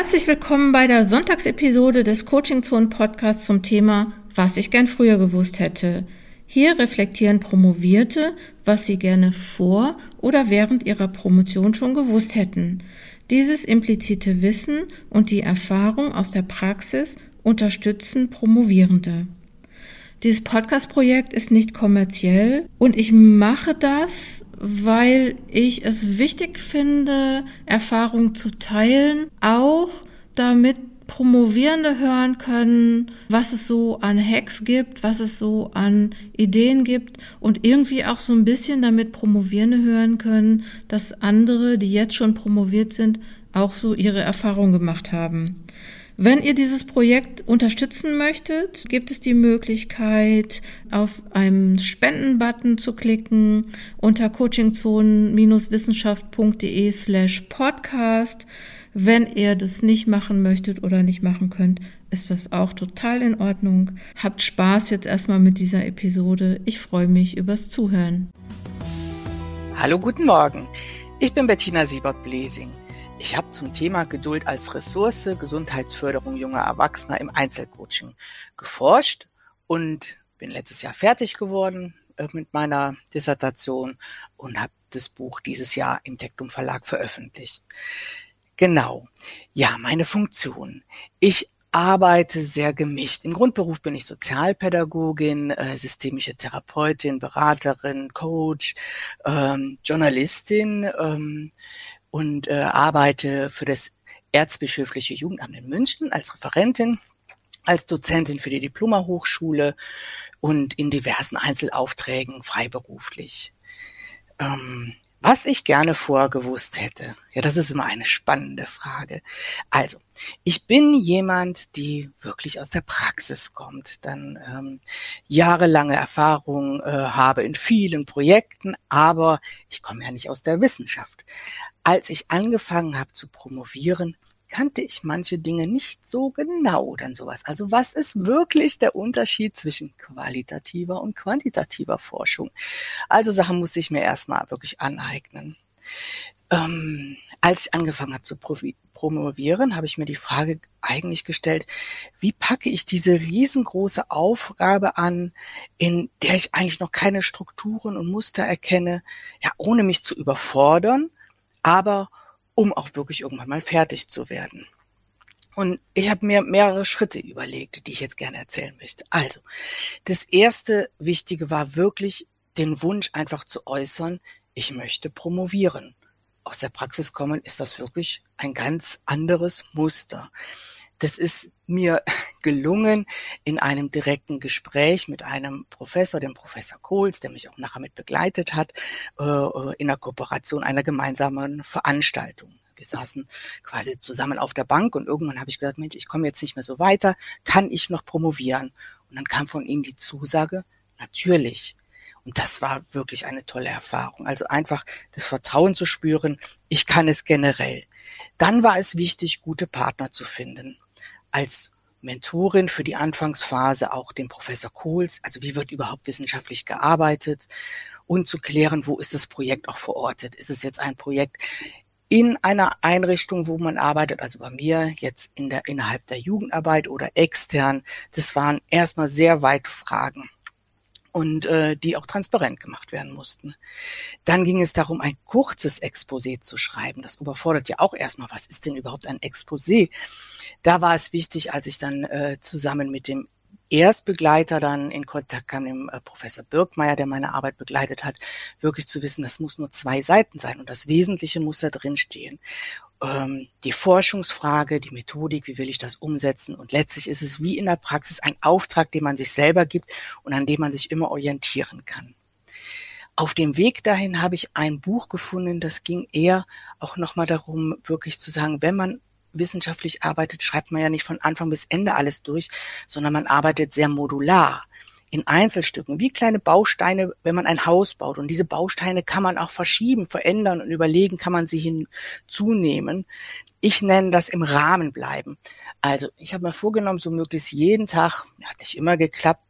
Herzlich willkommen bei der Sonntagsepisode des Coaching Zone Podcasts zum Thema Was ich gern früher gewusst hätte. Hier reflektieren Promovierte, was sie gerne vor oder während ihrer Promotion schon gewusst hätten. Dieses implizite Wissen und die Erfahrung aus der Praxis unterstützen Promovierende. Dieses Podcast-Projekt ist nicht kommerziell und ich mache das, weil ich es wichtig finde, Erfahrungen zu teilen, auch damit Promovierende hören können, was es so an Hacks gibt, was es so an Ideen gibt und irgendwie auch so ein bisschen damit Promovierende hören können, dass andere, die jetzt schon promoviert sind, auch so ihre Erfahrungen gemacht haben. Wenn ihr dieses Projekt unterstützen möchtet, gibt es die Möglichkeit, auf einen Spenden-Button zu klicken unter coachingzonen-wissenschaft.de slash podcast. Wenn ihr das nicht machen möchtet oder nicht machen könnt, ist das auch total in Ordnung. Habt Spaß jetzt erstmal mit dieser Episode. Ich freue mich übers Zuhören. Hallo, guten Morgen. Ich bin Bettina Siebert-Blesing. Ich habe zum Thema Geduld als Ressource, Gesundheitsförderung junger Erwachsener im Einzelcoaching geforscht und bin letztes Jahr fertig geworden äh, mit meiner Dissertation und habe das Buch dieses Jahr im Tektum Verlag veröffentlicht. Genau. Ja, meine Funktion. Ich arbeite sehr gemischt. Im Grundberuf bin ich Sozialpädagogin, äh, systemische Therapeutin, Beraterin, Coach, ähm, Journalistin. Ähm, und äh, arbeite für das Erzbischöfliche Jugendamt in München als Referentin, als Dozentin für die Diplomahochschule und in diversen Einzelaufträgen freiberuflich. Ähm, was ich gerne vorher gewusst hätte, ja, das ist immer eine spannende Frage. Also, ich bin jemand, die wirklich aus der Praxis kommt, dann ähm, jahrelange Erfahrung äh, habe in vielen Projekten, aber ich komme ja nicht aus der Wissenschaft. Als ich angefangen habe zu promovieren, kannte ich manche Dinge nicht so genau dann sowas. Also was ist wirklich der Unterschied zwischen qualitativer und quantitativer Forschung? Also Sachen musste ich mir erstmal wirklich aneignen. Ähm, als ich angefangen habe zu promovieren, habe ich mir die Frage eigentlich gestellt, wie packe ich diese riesengroße Aufgabe an, in der ich eigentlich noch keine Strukturen und Muster erkenne, ja, ohne mich zu überfordern, aber um auch wirklich irgendwann mal fertig zu werden. Und ich habe mir mehrere Schritte überlegt, die ich jetzt gerne erzählen möchte. Also, das erste Wichtige war wirklich den Wunsch einfach zu äußern, ich möchte promovieren. Aus der Praxis kommen ist das wirklich ein ganz anderes Muster. Das ist mir gelungen in einem direkten Gespräch mit einem Professor, dem Professor Kohls, der mich auch nachher mit begleitet hat, äh, äh, in der Kooperation einer gemeinsamen Veranstaltung. Wir saßen quasi zusammen auf der Bank und irgendwann habe ich gesagt, Mensch, ich komme jetzt nicht mehr so weiter, kann ich noch promovieren? Und dann kam von ihm die Zusage, natürlich. Und das war wirklich eine tolle Erfahrung. Also einfach das Vertrauen zu spüren, ich kann es generell. Dann war es wichtig, gute Partner zu finden als Mentorin für die Anfangsphase auch den Professor Kohls, also wie wird überhaupt wissenschaftlich gearbeitet und zu klären, wo ist das Projekt auch verortet. Ist es jetzt ein Projekt in einer Einrichtung, wo man arbeitet, also bei mir jetzt in der, innerhalb der Jugendarbeit oder extern. Das waren erstmal sehr weite Fragen und äh, die auch transparent gemacht werden mussten. Dann ging es darum, ein kurzes Exposé zu schreiben. Das überfordert ja auch erstmal, was ist denn überhaupt ein Exposé? Da war es wichtig, als ich dann äh, zusammen mit dem Erstbegleiter dann in Kontakt kam, dem äh, Professor Birkmeier, der meine Arbeit begleitet hat, wirklich zu wissen, das muss nur zwei Seiten sein und das Wesentliche muss da drin stehen ähm, die Forschungsfrage, die Methodik, wie will ich das umsetzen? Und letztlich ist es wie in der Praxis ein Auftrag, den man sich selber gibt und an dem man sich immer orientieren kann. Auf dem Weg dahin habe ich ein Buch gefunden, das ging eher auch nochmal darum, wirklich zu sagen, wenn man wissenschaftlich arbeitet, schreibt man ja nicht von Anfang bis Ende alles durch, sondern man arbeitet sehr modular in Einzelstücken, wie kleine Bausteine, wenn man ein Haus baut. Und diese Bausteine kann man auch verschieben, verändern und überlegen, kann man sie hinzunehmen. Ich nenne das im Rahmen bleiben. Also ich habe mir vorgenommen, so möglichst jeden Tag, hat nicht immer geklappt,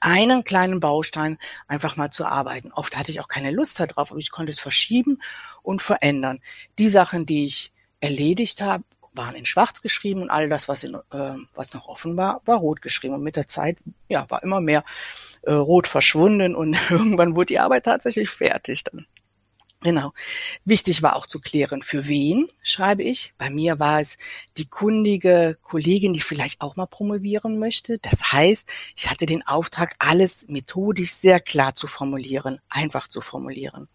einen kleinen Baustein einfach mal zu arbeiten. Oft hatte ich auch keine Lust darauf, aber ich konnte es verschieben und verändern. Die Sachen, die ich erledigt habe, waren in Schwarz geschrieben und all das, was, in, äh, was noch offen war, war rot geschrieben. Und mit der Zeit, ja, war immer mehr äh, rot verschwunden und irgendwann wurde die Arbeit tatsächlich fertig dann. Genau. Wichtig war auch zu klären, für wen schreibe ich. Bei mir war es die kundige Kollegin, die vielleicht auch mal promovieren möchte. Das heißt, ich hatte den Auftrag, alles methodisch sehr klar zu formulieren, einfach zu formulieren.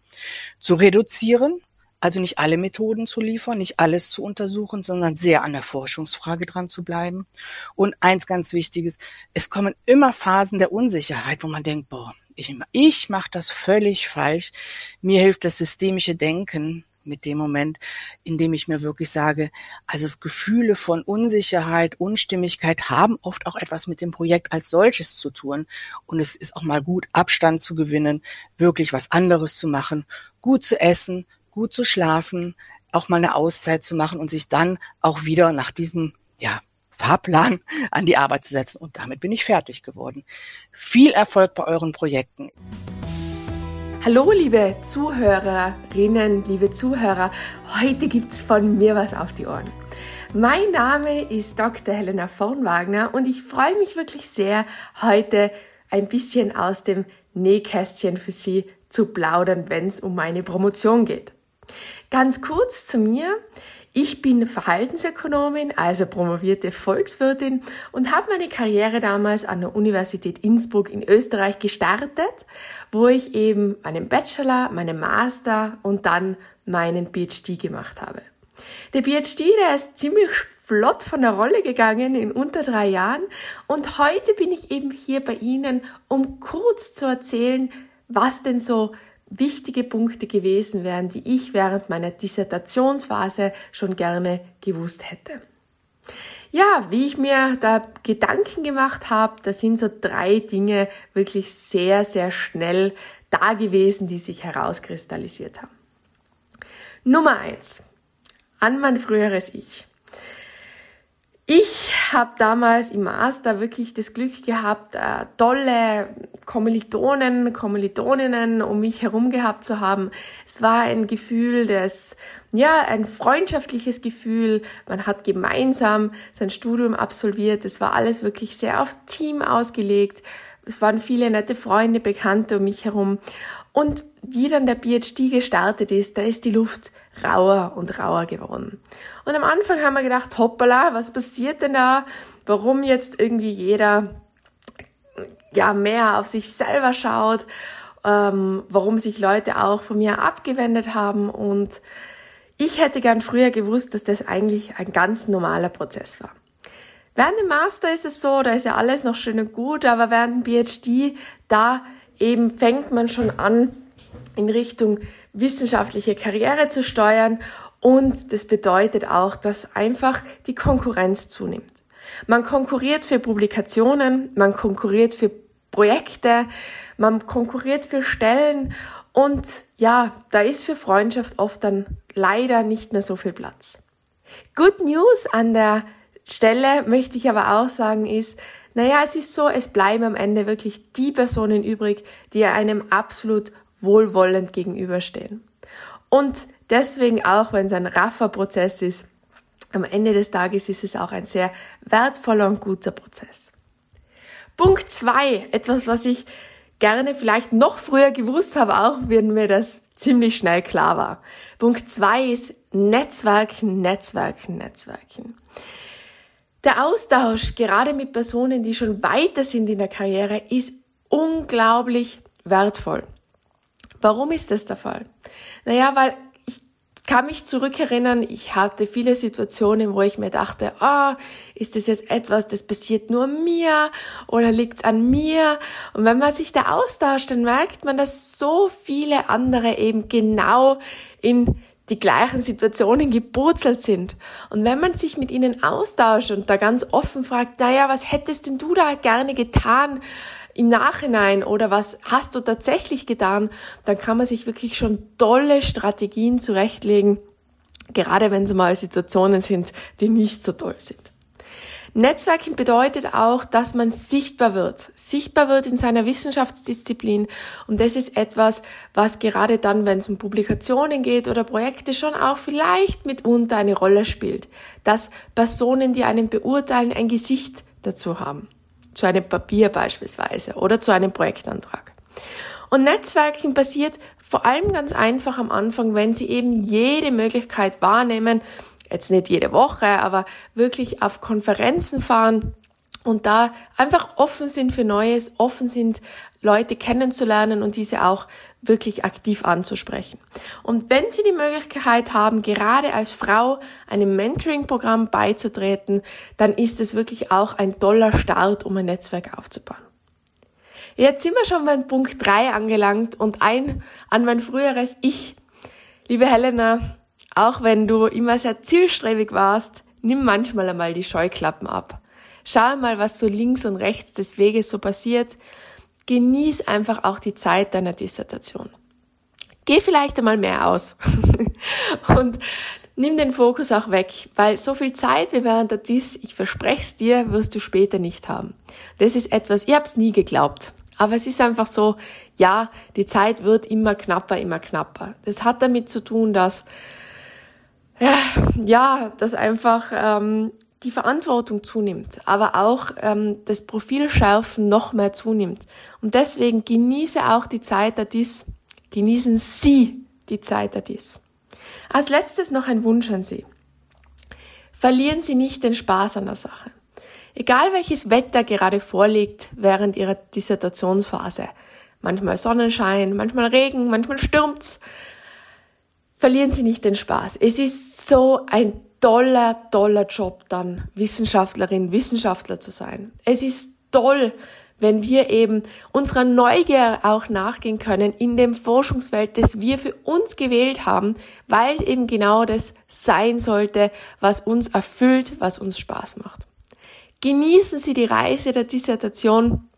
Zu reduzieren, also nicht alle Methoden zu liefern, nicht alles zu untersuchen, sondern sehr an der Forschungsfrage dran zu bleiben. Und eins ganz Wichtiges, es kommen immer Phasen der Unsicherheit, wo man denkt, boah, ich, ich mache das völlig falsch. Mir hilft das systemische Denken mit dem Moment, in dem ich mir wirklich sage, also Gefühle von Unsicherheit, Unstimmigkeit haben oft auch etwas mit dem Projekt als solches zu tun. Und es ist auch mal gut, Abstand zu gewinnen, wirklich was anderes zu machen, gut zu essen, gut zu schlafen, auch mal eine Auszeit zu machen und sich dann auch wieder nach diesem, ja, Fahrplan an die Arbeit zu setzen. Und damit bin ich fertig geworden. Viel Erfolg bei euren Projekten. Hallo, liebe Zuhörerinnen, liebe Zuhörer. Heute gibt's von mir was auf die Ohren. Mein Name ist Dr. Helena Vornwagner und ich freue mich wirklich sehr, heute ein bisschen aus dem Nähkästchen für Sie zu plaudern, wenn es um meine Promotion geht. Ganz kurz zu mir. Ich bin Verhaltensökonomin, also promovierte Volkswirtin und habe meine Karriere damals an der Universität Innsbruck in Österreich gestartet, wo ich eben meinen Bachelor, meinen Master und dann meinen PhD gemacht habe. Der PhD, der ist ziemlich flott von der Rolle gegangen in unter drei Jahren und heute bin ich eben hier bei Ihnen, um kurz zu erzählen, was denn so wichtige Punkte gewesen wären, die ich während meiner Dissertationsphase schon gerne gewusst hätte. Ja, wie ich mir da Gedanken gemacht habe, da sind so drei Dinge wirklich sehr, sehr schnell da gewesen, die sich herauskristallisiert haben. Nummer eins. An mein früheres Ich. Ich habe damals im Master wirklich das Glück gehabt, äh, tolle Kommilitonen, Kommilitoninnen um mich herum gehabt zu haben. Es war ein Gefühl des, ja, ein freundschaftliches Gefühl. Man hat gemeinsam sein Studium absolviert. Es war alles wirklich sehr auf Team ausgelegt. Es waren viele nette Freunde, Bekannte um mich herum. Und wie dann der PhD gestartet ist, da ist die Luft rauer und rauer geworden. Und am Anfang haben wir gedacht, hoppala, was passiert denn da? Warum jetzt irgendwie jeder ja mehr auf sich selber schaut? Ähm, warum sich Leute auch von mir abgewendet haben und ich hätte gern früher gewusst, dass das eigentlich ein ganz normaler Prozess war. Während dem Master ist es so, da ist ja alles noch schön und gut, aber während dem PhD, da eben fängt man schon an, in Richtung wissenschaftliche Karriere zu steuern und das bedeutet auch, dass einfach die Konkurrenz zunimmt. Man konkurriert für Publikationen, man konkurriert für Projekte, man konkurriert für Stellen und ja, da ist für Freundschaft oft dann leider nicht mehr so viel Platz. Good News an der Stelle möchte ich aber auch sagen ist, naja, es ist so, es bleiben am Ende wirklich die Personen übrig, die einem absolut wohlwollend gegenüberstehen. Und deswegen auch, wenn es ein raffer Prozess ist, am Ende des Tages ist es auch ein sehr wertvoller und guter Prozess. Punkt zwei, etwas, was ich gerne vielleicht noch früher gewusst habe, auch wenn mir das ziemlich schnell klar war. Punkt zwei ist Netzwerken, Netzwerken, Netzwerken. Der Austausch, gerade mit Personen, die schon weiter sind in der Karriere, ist unglaublich wertvoll. Warum ist das der Fall? Naja, weil ich kann mich zurückerinnern, ich hatte viele Situationen, wo ich mir dachte, ah, oh, ist das jetzt etwas, das passiert nur mir oder liegt's an mir? Und wenn man sich da austauscht, dann merkt man, dass so viele andere eben genau in die gleichen Situationen geburzelt sind. Und wenn man sich mit ihnen austauscht und da ganz offen fragt, naja, was hättest denn du da gerne getan? im Nachhinein oder was hast du tatsächlich getan, dann kann man sich wirklich schon tolle Strategien zurechtlegen, gerade wenn es mal Situationen sind, die nicht so toll sind. Netzwerken bedeutet auch, dass man sichtbar wird, sichtbar wird in seiner Wissenschaftsdisziplin. Und das ist etwas, was gerade dann, wenn es um Publikationen geht oder Projekte, schon auch vielleicht mitunter eine Rolle spielt. Dass Personen, die einen beurteilen, ein Gesicht dazu haben. Zu einem Papier beispielsweise oder zu einem Projektantrag. Und Netzwerken passiert vor allem ganz einfach am Anfang, wenn Sie eben jede Möglichkeit wahrnehmen, jetzt nicht jede Woche, aber wirklich auf Konferenzen fahren und da einfach offen sind für Neues, offen sind, Leute kennenzulernen und diese auch wirklich aktiv anzusprechen. Und wenn Sie die Möglichkeit haben, gerade als Frau einem Mentoring-Programm beizutreten, dann ist es wirklich auch ein toller Start, um ein Netzwerk aufzubauen. Jetzt sind wir schon beim Punkt drei angelangt und ein an mein früheres Ich. Liebe Helena, auch wenn du immer sehr zielstrebig warst, nimm manchmal einmal die Scheuklappen ab. Schau mal, was so links und rechts des Weges so passiert. Genieß einfach auch die Zeit deiner Dissertation. Geh vielleicht einmal mehr aus. und nimm den Fokus auch weg, weil so viel Zeit wie während der Dis, ich verspreche es dir, wirst du später nicht haben. Das ist etwas, ich hab's nie geglaubt. Aber es ist einfach so, ja, die Zeit wird immer knapper, immer knapper. Das hat damit zu tun, dass ja, dass einfach ähm, die Verantwortung zunimmt, aber auch ähm, das Profilschärfen noch mehr zunimmt. Und deswegen genieße auch die Zeit der Dies, genießen Sie die Zeit der Dies. Als letztes noch ein Wunsch an Sie. Verlieren Sie nicht den Spaß an der Sache. Egal welches Wetter gerade vorliegt während ihrer Dissertationsphase, manchmal Sonnenschein, manchmal Regen, manchmal stürmt's, verlieren Sie nicht den Spaß. Es ist so ein toller, toller Job dann, Wissenschaftlerin, Wissenschaftler zu sein. Es ist toll, wenn wir eben unserer Neugier auch nachgehen können in dem Forschungsfeld, das wir für uns gewählt haben, weil es eben genau das sein sollte, was uns erfüllt, was uns Spaß macht. Genießen Sie die Reise der Dissertation.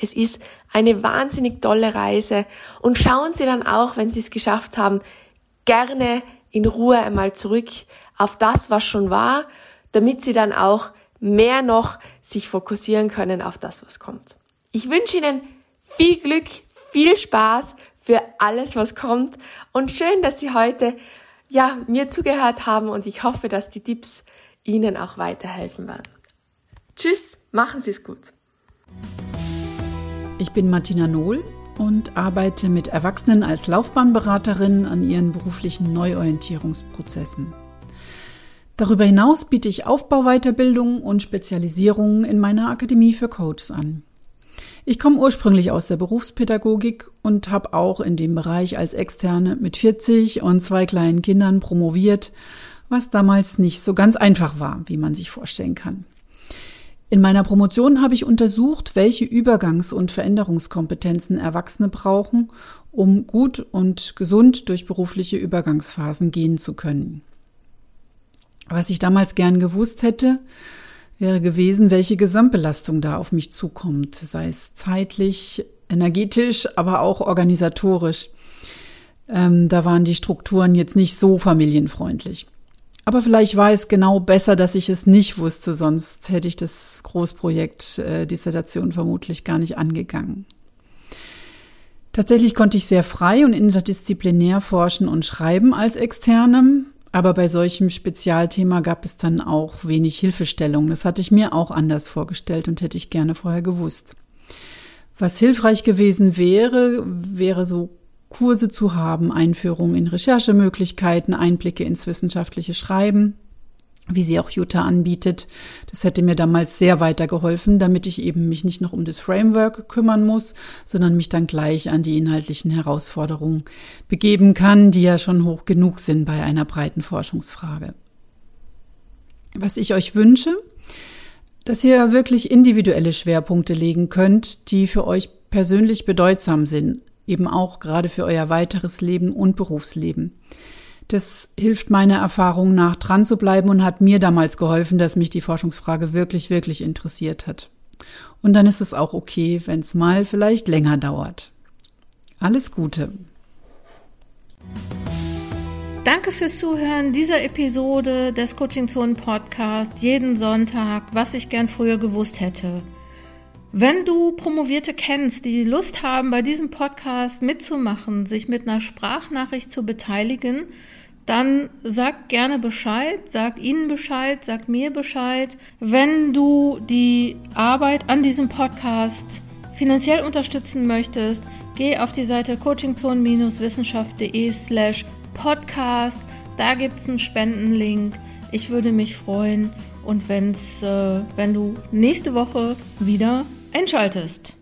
Es ist eine wahnsinnig tolle Reise und schauen Sie dann auch, wenn Sie es geschafft haben, gerne in Ruhe einmal zurück auf das, was schon war, damit Sie dann auch mehr noch sich fokussieren können auf das, was kommt. Ich wünsche Ihnen viel Glück, viel Spaß für alles, was kommt und schön, dass Sie heute ja, mir zugehört haben und ich hoffe, dass die Tipps Ihnen auch weiterhelfen werden. Tschüss, machen Sie es gut. Ich bin Martina Nohl und arbeite mit Erwachsenen als Laufbahnberaterin an ihren beruflichen Neuorientierungsprozessen. Darüber hinaus biete ich Aufbauweiterbildung und Spezialisierungen in meiner Akademie für Coaches an. Ich komme ursprünglich aus der Berufspädagogik und habe auch in dem Bereich als Externe mit 40 und zwei kleinen Kindern promoviert, was damals nicht so ganz einfach war, wie man sich vorstellen kann. In meiner Promotion habe ich untersucht, welche Übergangs- und Veränderungskompetenzen Erwachsene brauchen, um gut und gesund durch berufliche Übergangsphasen gehen zu können. Was ich damals gern gewusst hätte, wäre gewesen, welche Gesamtbelastung da auf mich zukommt, sei es zeitlich, energetisch, aber auch organisatorisch. Ähm, da waren die Strukturen jetzt nicht so familienfreundlich. Aber vielleicht war es genau besser, dass ich es nicht wusste, sonst hätte ich das Großprojekt äh, Dissertation vermutlich gar nicht angegangen. Tatsächlich konnte ich sehr frei und interdisziplinär forschen und schreiben als Externe, aber bei solchem Spezialthema gab es dann auch wenig Hilfestellung. Das hatte ich mir auch anders vorgestellt und hätte ich gerne vorher gewusst. Was hilfreich gewesen wäre, wäre so Kurse zu haben, Einführung in Recherchemöglichkeiten, Einblicke ins wissenschaftliche Schreiben, wie sie auch Jutta anbietet. Das hätte mir damals sehr weitergeholfen, damit ich eben mich nicht noch um das Framework kümmern muss, sondern mich dann gleich an die inhaltlichen Herausforderungen begeben kann, die ja schon hoch genug sind bei einer breiten Forschungsfrage. Was ich euch wünsche, dass ihr wirklich individuelle Schwerpunkte legen könnt, die für euch persönlich bedeutsam sind, eben auch gerade für euer weiteres Leben und Berufsleben. Das hilft meiner Erfahrung nach dran zu bleiben und hat mir damals geholfen, dass mich die Forschungsfrage wirklich, wirklich interessiert hat. Und dann ist es auch okay, wenn es mal vielleicht länger dauert. Alles Gute. Danke fürs Zuhören dieser Episode des Coaching Zone Podcast jeden Sonntag, was ich gern früher gewusst hätte. Wenn du Promovierte kennst, die Lust haben, bei diesem Podcast mitzumachen, sich mit einer Sprachnachricht zu beteiligen, dann sag gerne Bescheid, sag ihnen Bescheid, sag mir Bescheid. Wenn du die Arbeit an diesem Podcast finanziell unterstützen möchtest, geh auf die Seite coachingzone-wissenschaft.de slash podcast. Da gibt es einen Spendenlink. Ich würde mich freuen und wenn's, äh, wenn du nächste Woche wieder einschaltest.